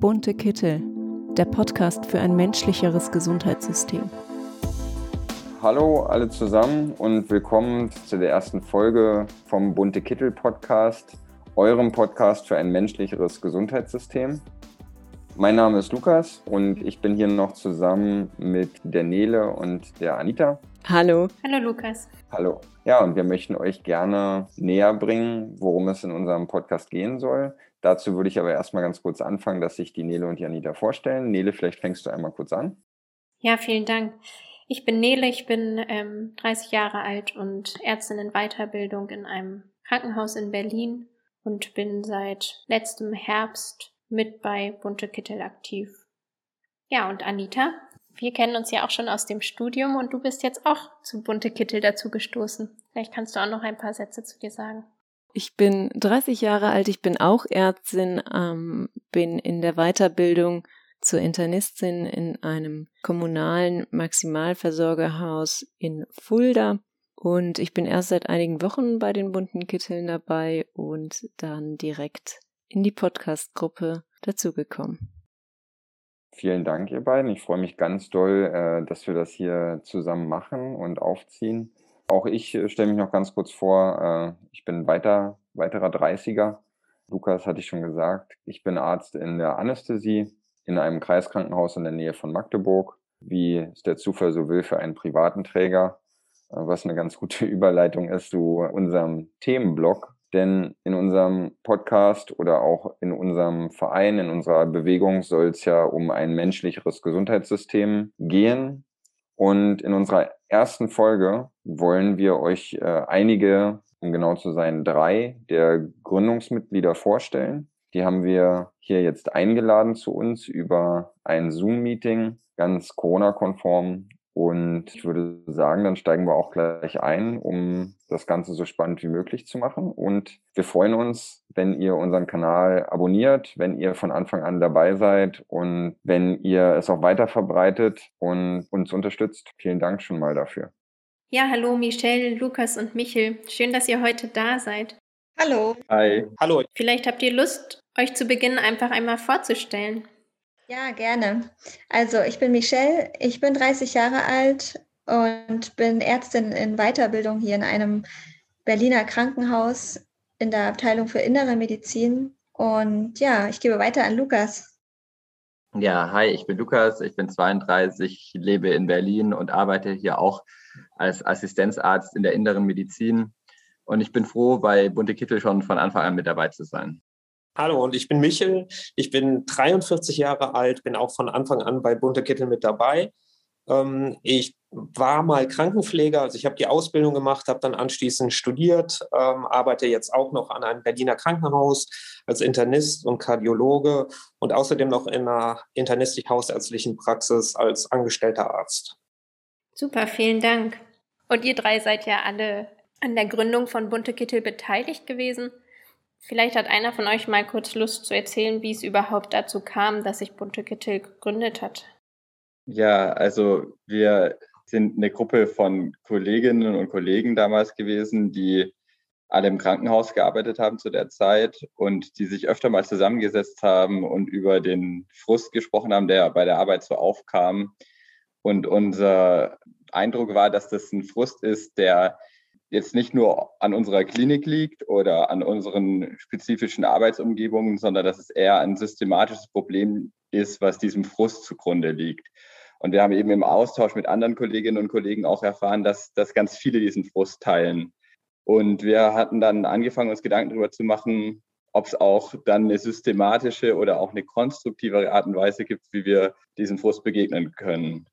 Bunte Kittel, der Podcast für ein menschlicheres Gesundheitssystem. Hallo alle zusammen und willkommen zu der ersten Folge vom Bunte Kittel Podcast, eurem Podcast für ein menschlicheres Gesundheitssystem. Mein Name ist Lukas und ich bin hier noch zusammen mit der Nele und der Anita. Hallo. Hallo Lukas. Hallo. Ja, und wir möchten euch gerne näher bringen, worum es in unserem Podcast gehen soll. Dazu würde ich aber erstmal ganz kurz anfangen, dass sich die Nele und die Anita vorstellen. Nele, vielleicht fängst du einmal kurz an. Ja, vielen Dank. Ich bin Nele, ich bin ähm, 30 Jahre alt und Ärztin in Weiterbildung in einem Krankenhaus in Berlin und bin seit letztem Herbst mit bei Bunte Kittel aktiv. Ja, und Anita, wir kennen uns ja auch schon aus dem Studium und du bist jetzt auch zu Bunte Kittel dazu gestoßen. Vielleicht kannst du auch noch ein paar Sätze zu dir sagen. Ich bin 30 Jahre alt, ich bin auch Ärztin, ähm, bin in der Weiterbildung zur Internistin in einem kommunalen Maximalversorgerhaus in Fulda und ich bin erst seit einigen Wochen bei den bunten Kitteln dabei und dann direkt in die Podcast-Gruppe dazugekommen. Vielen Dank, ihr beiden. Ich freue mich ganz doll, äh, dass wir das hier zusammen machen und aufziehen. Auch ich äh, stelle mich noch ganz kurz vor. Äh, ich bin weiter, weiterer 30er. Lukas hatte ich schon gesagt. Ich bin Arzt in der Anästhesie in einem Kreiskrankenhaus in der Nähe von Magdeburg. Wie es der Zufall so will für einen privaten Träger, was eine ganz gute Überleitung ist zu unserem Themenblock, denn in unserem Podcast oder auch in unserem Verein, in unserer Bewegung soll es ja um ein menschlicheres Gesundheitssystem gehen. Und in unserer ersten Folge wollen wir euch äh, einige, um genau zu sein, drei der Gründungsmitglieder vorstellen. Die haben wir hier jetzt eingeladen zu uns über ein Zoom-Meeting, ganz Corona-konform und ich würde sagen, dann steigen wir auch gleich ein, um das Ganze so spannend wie möglich zu machen. Und wir freuen uns, wenn ihr unseren Kanal abonniert, wenn ihr von Anfang an dabei seid und wenn ihr es auch weiter verbreitet und uns unterstützt. Vielen Dank schon mal dafür. Ja, hallo Michelle, Lukas und Michel. Schön, dass ihr heute da seid. Hallo. Hi. Hallo. Vielleicht habt ihr Lust, euch zu Beginn einfach einmal vorzustellen. Ja, gerne. Also ich bin Michelle, ich bin 30 Jahre alt und bin Ärztin in Weiterbildung hier in einem Berliner Krankenhaus in der Abteilung für innere Medizin. Und ja, ich gebe weiter an Lukas. Ja, hi, ich bin Lukas, ich bin 32, lebe in Berlin und arbeite hier auch als Assistenzarzt in der inneren Medizin. Und ich bin froh, bei Bunte Kittel schon von Anfang an mit dabei zu sein. Hallo und ich bin Michel. Ich bin 43 Jahre alt, bin auch von Anfang an bei Bunte Kittel mit dabei. Ähm, ich war mal Krankenpfleger, also ich habe die Ausbildung gemacht, habe dann anschließend studiert, ähm, arbeite jetzt auch noch an einem Berliner Krankenhaus als Internist und Kardiologe und außerdem noch in einer internistisch-hausärztlichen Praxis als angestellter Arzt. Super, vielen Dank. Und ihr drei seid ja alle an der Gründung von Bunte Kittel beteiligt gewesen. Vielleicht hat einer von euch mal kurz Lust zu erzählen, wie es überhaupt dazu kam, dass sich Bunte Kittel gegründet hat. Ja, also wir sind eine Gruppe von Kolleginnen und Kollegen damals gewesen, die alle im Krankenhaus gearbeitet haben zu der Zeit und die sich öfter mal zusammengesetzt haben und über den Frust gesprochen haben, der bei der Arbeit so aufkam. Und unser Eindruck war, dass das ein Frust ist, der jetzt nicht nur an unserer Klinik liegt oder an unseren spezifischen Arbeitsumgebungen, sondern dass es eher ein systematisches Problem ist, was diesem Frust zugrunde liegt. Und wir haben eben im Austausch mit anderen Kolleginnen und Kollegen auch erfahren, dass, dass ganz viele diesen Frust teilen. Und wir hatten dann angefangen, uns Gedanken darüber zu machen, ob es auch dann eine systematische oder auch eine konstruktivere Art und Weise gibt, wie wir diesem Frust begegnen können.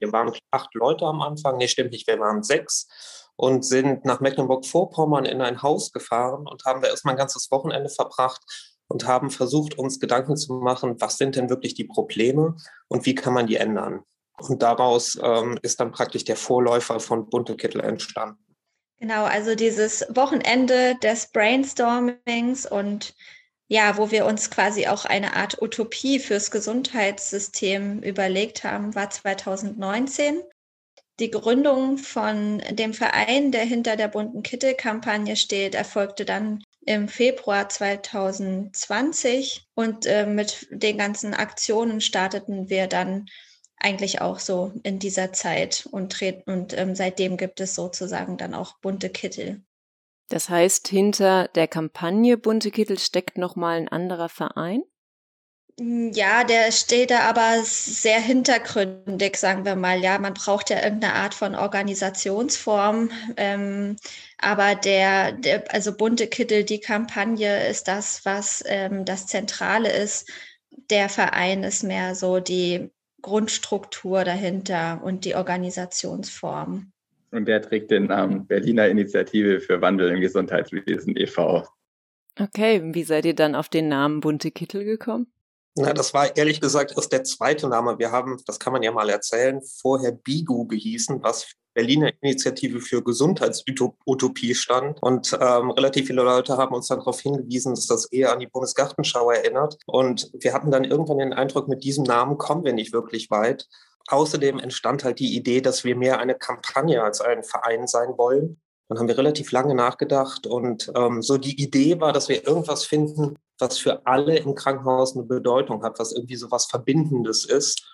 Wir waren acht Leute am Anfang, nee, stimmt nicht, wir waren sechs und sind nach Mecklenburg-Vorpommern in ein Haus gefahren und haben da erstmal ein ganzes Wochenende verbracht und haben versucht, uns Gedanken zu machen, was sind denn wirklich die Probleme und wie kann man die ändern. Und daraus ähm, ist dann praktisch der Vorläufer von Bunte Kittel entstanden. Genau, also dieses Wochenende des Brainstormings und ja, wo wir uns quasi auch eine Art Utopie fürs Gesundheitssystem überlegt haben, war 2019. Die Gründung von dem Verein, der hinter der bunten Kittel-Kampagne steht, erfolgte dann im Februar 2020 und äh, mit den ganzen Aktionen starteten wir dann eigentlich auch so in dieser Zeit und treten und ähm, seitdem gibt es sozusagen dann auch bunte Kittel. Das heißt, hinter der Kampagne Bunte Kittel steckt nochmal ein anderer Verein? Hm, ja, der steht da aber sehr hintergründig, sagen wir mal. Ja, man braucht ja irgendeine Art von Organisationsform. Ähm, aber der, der, also bunte Kittel, die Kampagne ist das, was ähm, das Zentrale ist. Der Verein ist mehr so die Grundstruktur dahinter und die Organisationsform. Und der trägt den Namen Berliner Initiative für Wandel im Gesundheitswesen e.V. Okay, wie seid ihr dann auf den Namen Bunte Kittel gekommen? Na, das war ehrlich gesagt erst der zweite Name. Wir haben, das kann man ja mal erzählen, vorher BIGU gehießen, was Berliner Initiative für Gesundheitsutopie stand. Und ähm, relativ viele Leute haben uns dann darauf hingewiesen, dass das eher an die Bundesgartenschau erinnert. Und wir hatten dann irgendwann den Eindruck, mit diesem Namen kommen wir nicht wirklich weit. Außerdem entstand halt die Idee, dass wir mehr eine Kampagne als ein Verein sein wollen. Dann haben wir relativ lange nachgedacht und ähm, so die Idee war, dass wir irgendwas finden, was für alle im Krankenhaus eine Bedeutung hat, was irgendwie so was Verbindendes ist.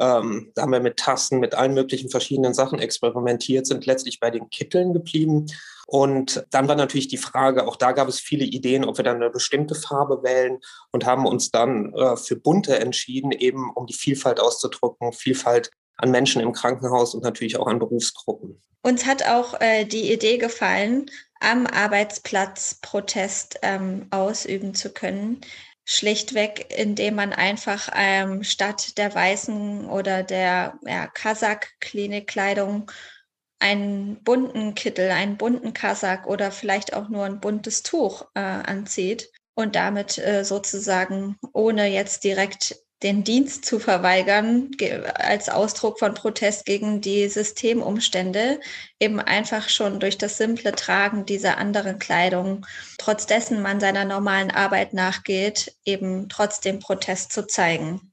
Ähm, da haben wir mit Tassen, mit allen möglichen verschiedenen Sachen experimentiert, sind letztlich bei den Kitteln geblieben. Und dann war natürlich die Frage, auch da gab es viele Ideen, ob wir dann eine bestimmte Farbe wählen und haben uns dann äh, für bunte entschieden, eben um die Vielfalt auszudrücken, Vielfalt an Menschen im Krankenhaus und natürlich auch an Berufsgruppen. Uns hat auch äh, die Idee gefallen, am Arbeitsplatz Protest ähm, ausüben zu können. Schlichtweg, indem man einfach ähm, statt der weißen oder der ja, Kasach-Klinikkleidung einen bunten Kittel, einen bunten Kasak oder vielleicht auch nur ein buntes Tuch äh, anzieht und damit äh, sozusagen ohne jetzt direkt den Dienst zu verweigern als Ausdruck von Protest gegen die Systemumstände, eben einfach schon durch das simple Tragen dieser anderen Kleidung, trotz dessen man seiner normalen Arbeit nachgeht, eben trotzdem Protest zu zeigen.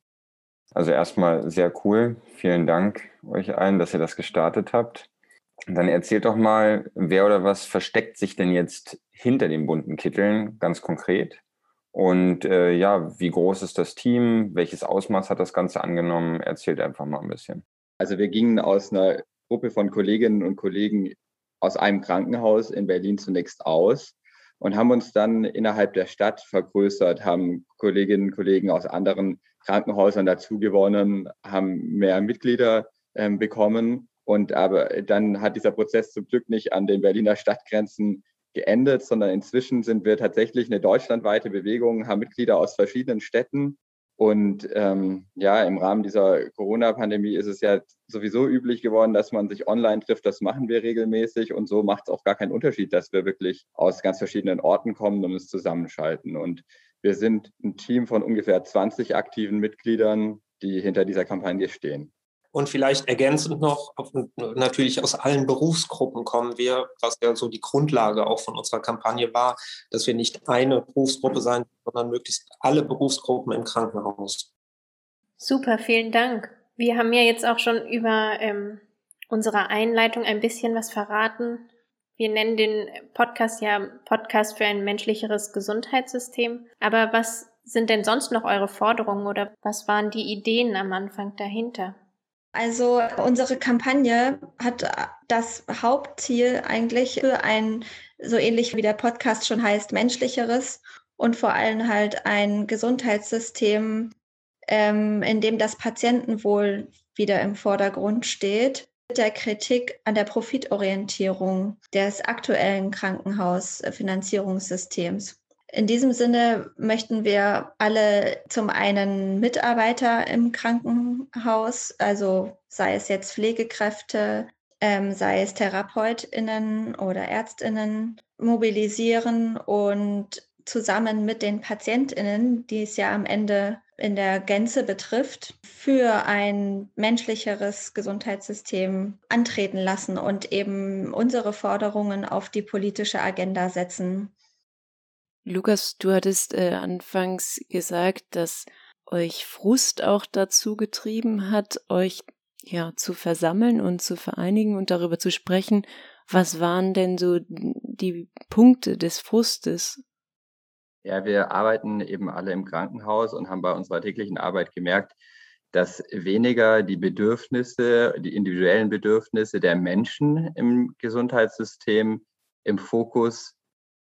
Also erstmal sehr cool. Vielen Dank euch allen, dass ihr das gestartet habt. Dann erzählt doch mal, wer oder was versteckt sich denn jetzt hinter den bunten Kitteln ganz konkret? Und äh, ja, wie groß ist das Team? Welches Ausmaß hat das Ganze angenommen? Erzählt einfach mal ein bisschen. Also wir gingen aus einer Gruppe von Kolleginnen und Kollegen aus einem Krankenhaus in Berlin zunächst aus und haben uns dann innerhalb der Stadt vergrößert, haben Kolleginnen und Kollegen aus anderen Krankenhäusern dazugewonnen, haben mehr Mitglieder äh, bekommen. Und aber dann hat dieser Prozess zum Glück nicht an den Berliner Stadtgrenzen geendet, sondern inzwischen sind wir tatsächlich eine deutschlandweite Bewegung, haben Mitglieder aus verschiedenen Städten. Und ähm, ja, im Rahmen dieser Corona-Pandemie ist es ja sowieso üblich geworden, dass man sich online trifft. Das machen wir regelmäßig. Und so macht es auch gar keinen Unterschied, dass wir wirklich aus ganz verschiedenen Orten kommen und uns zusammenschalten. Und wir sind ein Team von ungefähr 20 aktiven Mitgliedern, die hinter dieser Kampagne stehen. Und vielleicht ergänzend noch, natürlich aus allen Berufsgruppen kommen wir, was ja so die Grundlage auch von unserer Kampagne war, dass wir nicht eine Berufsgruppe sein, sondern möglichst alle Berufsgruppen im Krankenhaus. Super, vielen Dank. Wir haben ja jetzt auch schon über ähm, unsere Einleitung ein bisschen was verraten. Wir nennen den Podcast ja Podcast für ein menschlicheres Gesundheitssystem. Aber was sind denn sonst noch eure Forderungen oder was waren die Ideen am Anfang dahinter? Also unsere Kampagne hat das Hauptziel eigentlich für ein, so ähnlich wie der Podcast schon heißt, menschlicheres und vor allem halt ein Gesundheitssystem, ähm, in dem das Patientenwohl wieder im Vordergrund steht. Mit der Kritik an der Profitorientierung des aktuellen Krankenhausfinanzierungssystems. In diesem Sinne möchten wir alle zum einen Mitarbeiter im Krankenhaus, also sei es jetzt Pflegekräfte, ähm, sei es Therapeutinnen oder Ärztinnen, mobilisieren und zusammen mit den Patientinnen, die es ja am Ende in der Gänze betrifft, für ein menschlicheres Gesundheitssystem antreten lassen und eben unsere Forderungen auf die politische Agenda setzen. Lukas, du hattest äh, anfangs gesagt, dass euch Frust auch dazu getrieben hat, euch ja zu versammeln und zu vereinigen und darüber zu sprechen. Was waren denn so die Punkte des Frustes? Ja, wir arbeiten eben alle im Krankenhaus und haben bei unserer täglichen Arbeit gemerkt, dass weniger die Bedürfnisse, die individuellen Bedürfnisse der Menschen im Gesundheitssystem im Fokus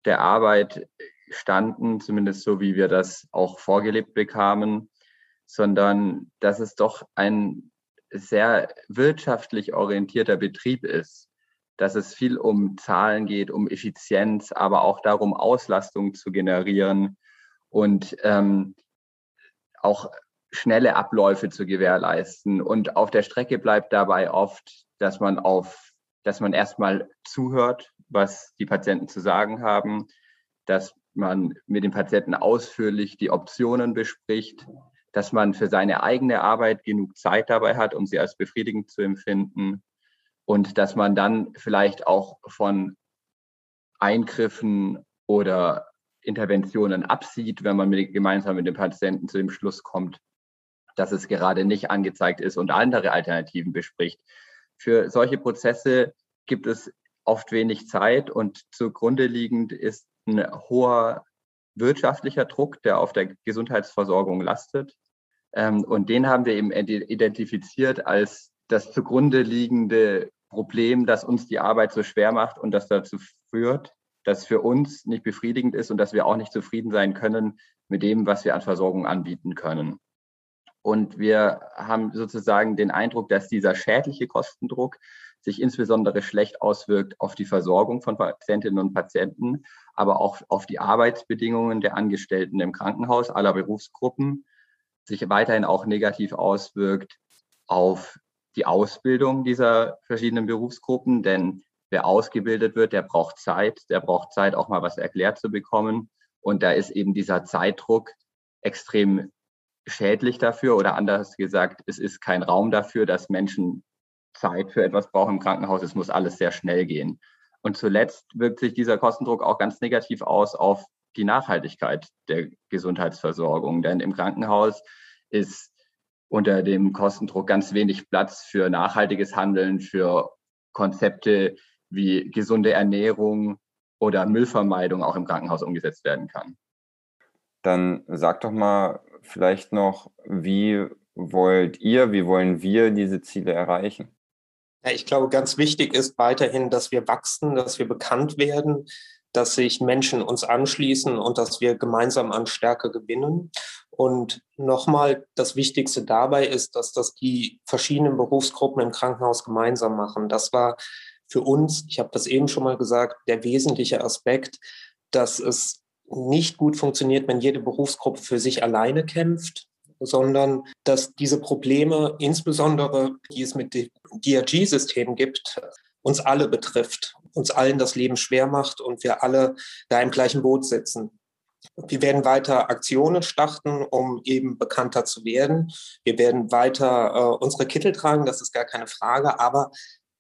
der Arbeit standen, zumindest so wie wir das auch vorgelebt bekamen, sondern dass es doch ein sehr wirtschaftlich orientierter Betrieb ist dass es viel um Zahlen geht, um Effizienz, aber auch darum, Auslastung zu generieren und ähm, auch schnelle Abläufe zu gewährleisten. Und auf der Strecke bleibt dabei oft, dass man auf, dass man erstmal zuhört, was die Patienten zu sagen haben, dass man mit den Patienten ausführlich die Optionen bespricht, dass man für seine eigene Arbeit genug Zeit dabei hat, um sie als befriedigend zu empfinden und dass man dann vielleicht auch von Eingriffen oder Interventionen absieht, wenn man mit, gemeinsam mit dem Patienten zu dem Schluss kommt, dass es gerade nicht angezeigt ist und andere Alternativen bespricht. Für solche Prozesse gibt es oft wenig Zeit und zugrunde liegend ist ein hoher wirtschaftlicher Druck, der auf der Gesundheitsversorgung lastet. Ähm, und den haben wir eben identifiziert als das zugrunde liegende Problem, das uns die Arbeit so schwer macht und das dazu führt, dass für uns nicht befriedigend ist und dass wir auch nicht zufrieden sein können mit dem, was wir an Versorgung anbieten können. Und wir haben sozusagen den Eindruck, dass dieser schädliche Kostendruck sich insbesondere schlecht auswirkt auf die Versorgung von Patientinnen und Patienten, aber auch auf die Arbeitsbedingungen der Angestellten im Krankenhaus aller Berufsgruppen, sich weiterhin auch negativ auswirkt auf die Ausbildung dieser verschiedenen Berufsgruppen, denn wer ausgebildet wird, der braucht Zeit, der braucht Zeit, auch mal was erklärt zu bekommen. Und da ist eben dieser Zeitdruck extrem schädlich dafür. Oder anders gesagt, es ist kein Raum dafür, dass Menschen Zeit für etwas brauchen im Krankenhaus. Es muss alles sehr schnell gehen. Und zuletzt wirkt sich dieser Kostendruck auch ganz negativ aus auf die Nachhaltigkeit der Gesundheitsversorgung. Denn im Krankenhaus ist unter dem Kostendruck ganz wenig Platz für nachhaltiges Handeln, für Konzepte wie gesunde Ernährung oder Müllvermeidung auch im Krankenhaus umgesetzt werden kann. Dann sag doch mal vielleicht noch, wie wollt ihr, wie wollen wir diese Ziele erreichen? Ja, ich glaube, ganz wichtig ist weiterhin, dass wir wachsen, dass wir bekannt werden, dass sich Menschen uns anschließen und dass wir gemeinsam an Stärke gewinnen. Und nochmal, das Wichtigste dabei ist, dass das die verschiedenen Berufsgruppen im Krankenhaus gemeinsam machen. Das war für uns, ich habe das eben schon mal gesagt, der wesentliche Aspekt, dass es nicht gut funktioniert, wenn jede Berufsgruppe für sich alleine kämpft, sondern dass diese Probleme, insbesondere die es mit dem DRG-System gibt, uns alle betrifft, uns allen das Leben schwer macht und wir alle da im gleichen Boot sitzen. Wir werden weiter Aktionen starten, um eben bekannter zu werden. Wir werden weiter äh, unsere Kittel tragen, das ist gar keine Frage. Aber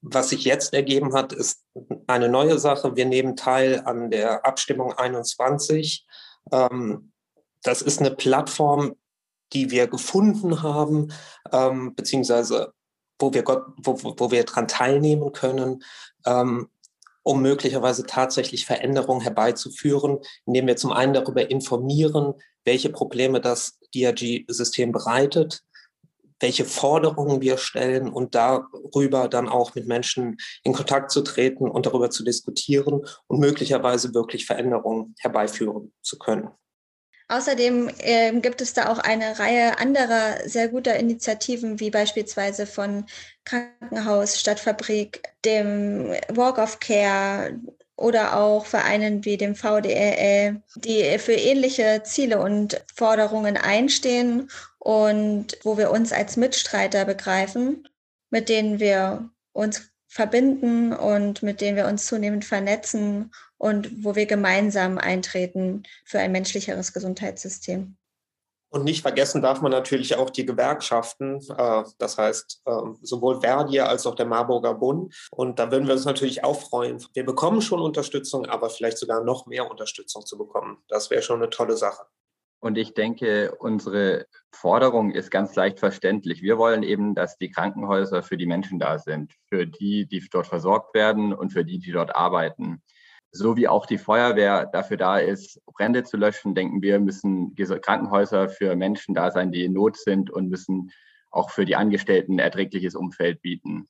was sich jetzt ergeben hat, ist eine neue Sache. Wir nehmen teil an der Abstimmung 21. Ähm, das ist eine Plattform, die wir gefunden haben, ähm, beziehungsweise wo wir, Gott, wo, wo wir dran teilnehmen können, ähm, um möglicherweise tatsächlich Veränderungen herbeizuführen, indem wir zum einen darüber informieren, welche Probleme das DRG-System bereitet, welche Forderungen wir stellen und darüber dann auch mit Menschen in Kontakt zu treten und darüber zu diskutieren und möglicherweise wirklich Veränderungen herbeiführen zu können. Außerdem äh, gibt es da auch eine Reihe anderer sehr guter Initiativen, wie beispielsweise von Krankenhaus, Stadtfabrik, dem Walk of Care oder auch Vereinen wie dem VDRL, die für ähnliche Ziele und Forderungen einstehen und wo wir uns als Mitstreiter begreifen, mit denen wir uns verbinden und mit denen wir uns zunehmend vernetzen und wo wir gemeinsam eintreten für ein menschlicheres Gesundheitssystem. Und nicht vergessen darf man natürlich auch die Gewerkschaften, äh, das heißt ähm, sowohl Verdi als auch der Marburger Bund. Und da würden wir uns natürlich auch freuen. Wir bekommen schon Unterstützung, aber vielleicht sogar noch mehr Unterstützung zu bekommen. Das wäre schon eine tolle Sache. Und ich denke, unsere Forderung ist ganz leicht verständlich. Wir wollen eben, dass die Krankenhäuser für die Menschen da sind, für die, die dort versorgt werden und für die, die dort arbeiten. So wie auch die Feuerwehr dafür da ist, Brände zu löschen, denken wir, müssen Krankenhäuser für Menschen da sein, die in Not sind und müssen auch für die Angestellten ein erträgliches Umfeld bieten.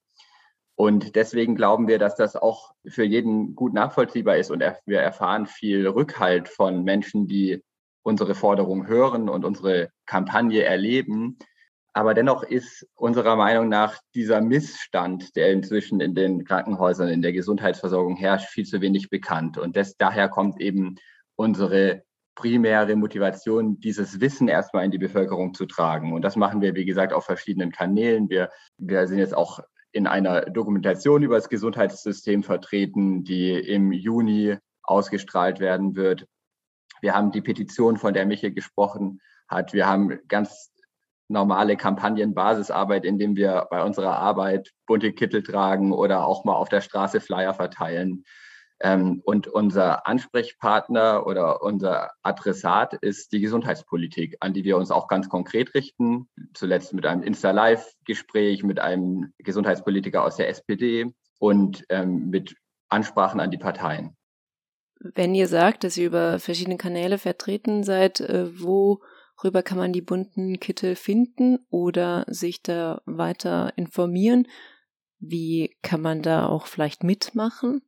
Und deswegen glauben wir, dass das auch für jeden gut nachvollziehbar ist. Und wir erfahren viel Rückhalt von Menschen, die unsere Forderung hören und unsere Kampagne erleben. Aber dennoch ist unserer Meinung nach dieser Missstand, der inzwischen in den Krankenhäusern, in der Gesundheitsversorgung herrscht, viel zu wenig bekannt. Und das, daher kommt eben unsere primäre Motivation, dieses Wissen erstmal in die Bevölkerung zu tragen. Und das machen wir, wie gesagt, auf verschiedenen Kanälen. Wir, wir sind jetzt auch in einer Dokumentation über das Gesundheitssystem vertreten, die im Juni ausgestrahlt werden wird. Wir haben die Petition, von der Michael gesprochen hat. Wir haben ganz normale Kampagnenbasisarbeit, indem wir bei unserer Arbeit bunte Kittel tragen oder auch mal auf der Straße Flyer verteilen. Ähm, und unser Ansprechpartner oder unser Adressat ist die Gesundheitspolitik, an die wir uns auch ganz konkret richten. Zuletzt mit einem Insta-Live-Gespräch mit einem Gesundheitspolitiker aus der SPD und ähm, mit Ansprachen an die Parteien. Wenn ihr sagt, dass ihr über verschiedene Kanäle vertreten seid, äh, worüber kann man die bunten Kittel finden oder sich da weiter informieren? Wie kann man da auch vielleicht mitmachen?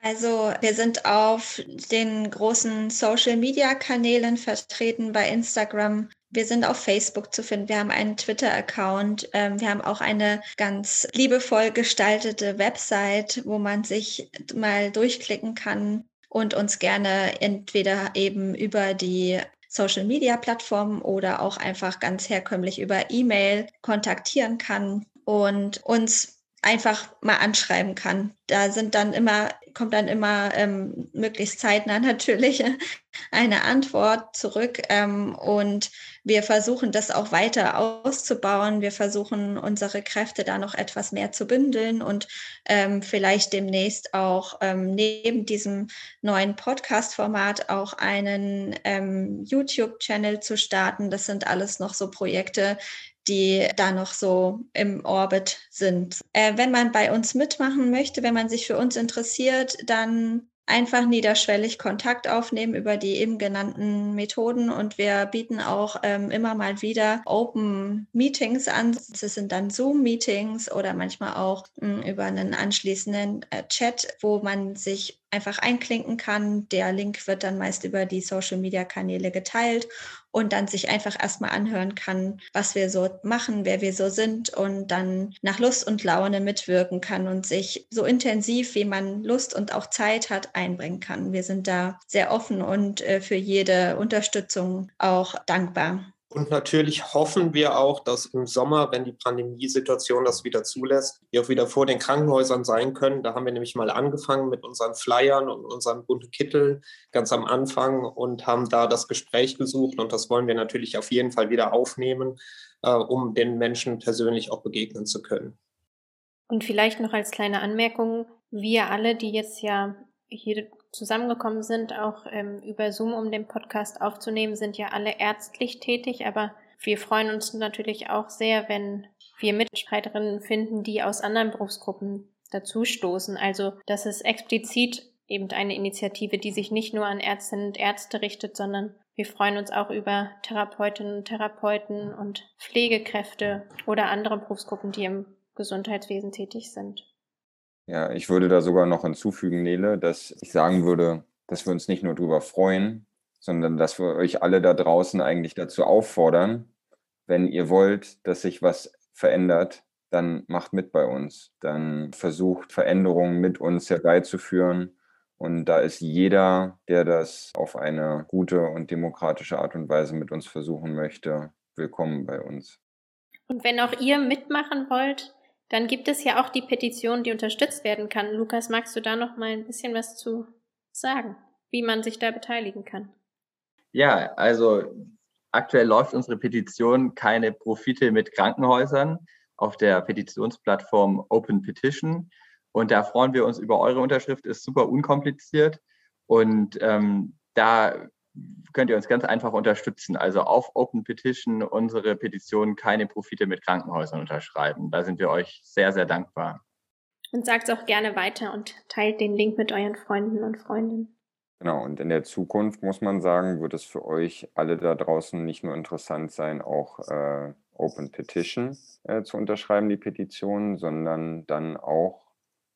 Also wir sind auf den großen Social-Media-Kanälen vertreten bei Instagram. Wir sind auf Facebook zu finden. Wir haben einen Twitter-Account. Ähm, wir haben auch eine ganz liebevoll gestaltete Website, wo man sich mal durchklicken kann und uns gerne entweder eben über die Social Media Plattformen oder auch einfach ganz herkömmlich über E-Mail kontaktieren kann und uns einfach mal anschreiben kann. Da sind dann immer, kommt dann immer ähm, möglichst zeitnah natürlich eine Antwort zurück. Ähm, und wir versuchen das auch weiter auszubauen. Wir versuchen unsere Kräfte da noch etwas mehr zu bündeln und ähm, vielleicht demnächst auch ähm, neben diesem neuen Podcast-Format auch einen ähm, YouTube-Channel zu starten. Das sind alles noch so Projekte, die da noch so im Orbit sind. Äh, wenn man bei uns mitmachen möchte, wenn man sich für uns interessiert, dann einfach niederschwellig Kontakt aufnehmen über die eben genannten Methoden und wir bieten auch ähm, immer mal wieder Open Meetings an. Das sind dann Zoom-Meetings oder manchmal auch mh, hm, über einen anschließenden äh, Chat, wo man sich einfach einklinken kann. Der Link wird dann meist über die Social-Media-Kanäle geteilt und dann sich einfach erstmal anhören kann, was wir so machen, wer wir so sind und dann nach Lust und Laune mitwirken kann und sich so intensiv, wie man Lust und auch Zeit hat, einbringen kann. Wir sind da sehr offen und äh, für jede Unterstützung auch dankbar. Und natürlich hoffen wir auch, dass im Sommer, wenn die Pandemiesituation das wieder zulässt, wir auch wieder vor den Krankenhäusern sein können. Da haben wir nämlich mal angefangen mit unseren Flyern und unseren bunten Kitteln ganz am Anfang und haben da das Gespräch gesucht. Und das wollen wir natürlich auf jeden Fall wieder aufnehmen, äh, um den Menschen persönlich auch begegnen zu können. Und vielleicht noch als kleine Anmerkung, wir alle, die jetzt ja hier zusammengekommen sind, auch ähm, über Zoom, um den Podcast aufzunehmen, sind ja alle ärztlich tätig, aber wir freuen uns natürlich auch sehr, wenn wir Mitstreiterinnen finden, die aus anderen Berufsgruppen dazustoßen. Also, das ist explizit eben eine Initiative, die sich nicht nur an Ärztinnen und Ärzte richtet, sondern wir freuen uns auch über Therapeutinnen und Therapeuten und Pflegekräfte oder andere Berufsgruppen, die im Gesundheitswesen tätig sind. Ja, ich würde da sogar noch hinzufügen, Nele, dass ich sagen würde, dass wir uns nicht nur darüber freuen, sondern dass wir euch alle da draußen eigentlich dazu auffordern, wenn ihr wollt, dass sich was verändert, dann macht mit bei uns. Dann versucht Veränderungen mit uns herbeizuführen. Und da ist jeder, der das auf eine gute und demokratische Art und Weise mit uns versuchen möchte, willkommen bei uns. Und wenn auch ihr mitmachen wollt, dann gibt es ja auch die Petition, die unterstützt werden kann. Lukas, magst du da noch mal ein bisschen was zu sagen, wie man sich da beteiligen kann? Ja, also aktuell läuft unsere Petition keine Profite mit Krankenhäusern auf der Petitionsplattform Open Petition. Und da freuen wir uns über eure Unterschrift, ist super unkompliziert. Und ähm, da könnt ihr uns ganz einfach unterstützen. Also auf Open Petition unsere Petition keine Profite mit Krankenhäusern unterschreiben. Da sind wir euch sehr, sehr dankbar. Und sagt es auch gerne weiter und teilt den Link mit euren Freunden und Freundinnen. Genau, und in der Zukunft muss man sagen, wird es für euch alle da draußen nicht nur interessant sein, auch äh, Open Petition äh, zu unterschreiben, die Petition, sondern dann auch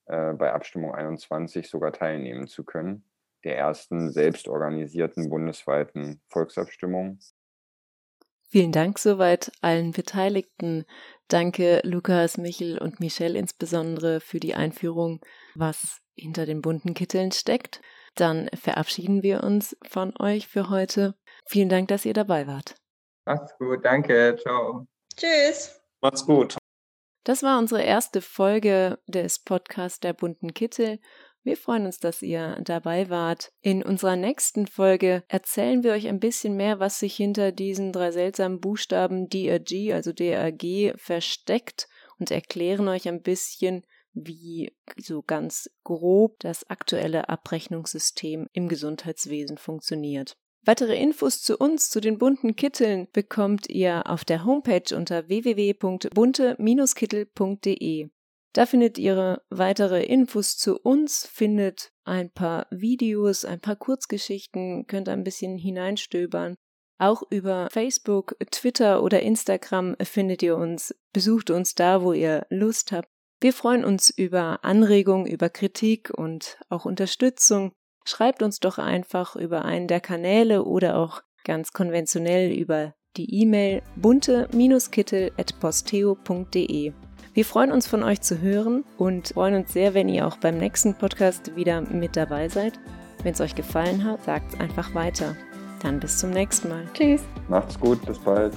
äh, bei Abstimmung 21 sogar teilnehmen zu können, der ersten selbstorganisierten bundesweiten Volksabstimmung. Vielen Dank soweit allen Beteiligten. Danke Lukas, Michel und Michelle insbesondere für die Einführung, was hinter den bunten Kitteln steckt. Dann verabschieden wir uns von euch für heute. Vielen Dank, dass ihr dabei wart. Macht's gut, danke, ciao. Tschüss. Macht's gut. Das war unsere erste Folge des Podcasts der bunten Kittel. Wir freuen uns, dass ihr dabei wart. In unserer nächsten Folge erzählen wir euch ein bisschen mehr, was sich hinter diesen drei seltsamen Buchstaben DRG, also DRG, versteckt und erklären euch ein bisschen, wie so ganz grob das aktuelle Abrechnungssystem im Gesundheitswesen funktioniert. Weitere Infos zu uns, zu den bunten Kitteln, bekommt ihr auf der Homepage unter www.bunte-kittel.de. Da findet ihr weitere Infos zu uns, findet ein paar Videos, ein paar Kurzgeschichten, könnt ein bisschen hineinstöbern. Auch über Facebook, Twitter oder Instagram findet ihr uns. Besucht uns da, wo ihr Lust habt. Wir freuen uns über Anregungen, über Kritik und auch Unterstützung. Schreibt uns doch einfach über einen der Kanäle oder auch ganz konventionell über die E-Mail bunte-kittel.posteo.de. Wir freuen uns von euch zu hören und freuen uns sehr, wenn ihr auch beim nächsten Podcast wieder mit dabei seid. Wenn es euch gefallen hat, sagt einfach weiter. Dann bis zum nächsten Mal. Tschüss. Macht's gut, bis bald.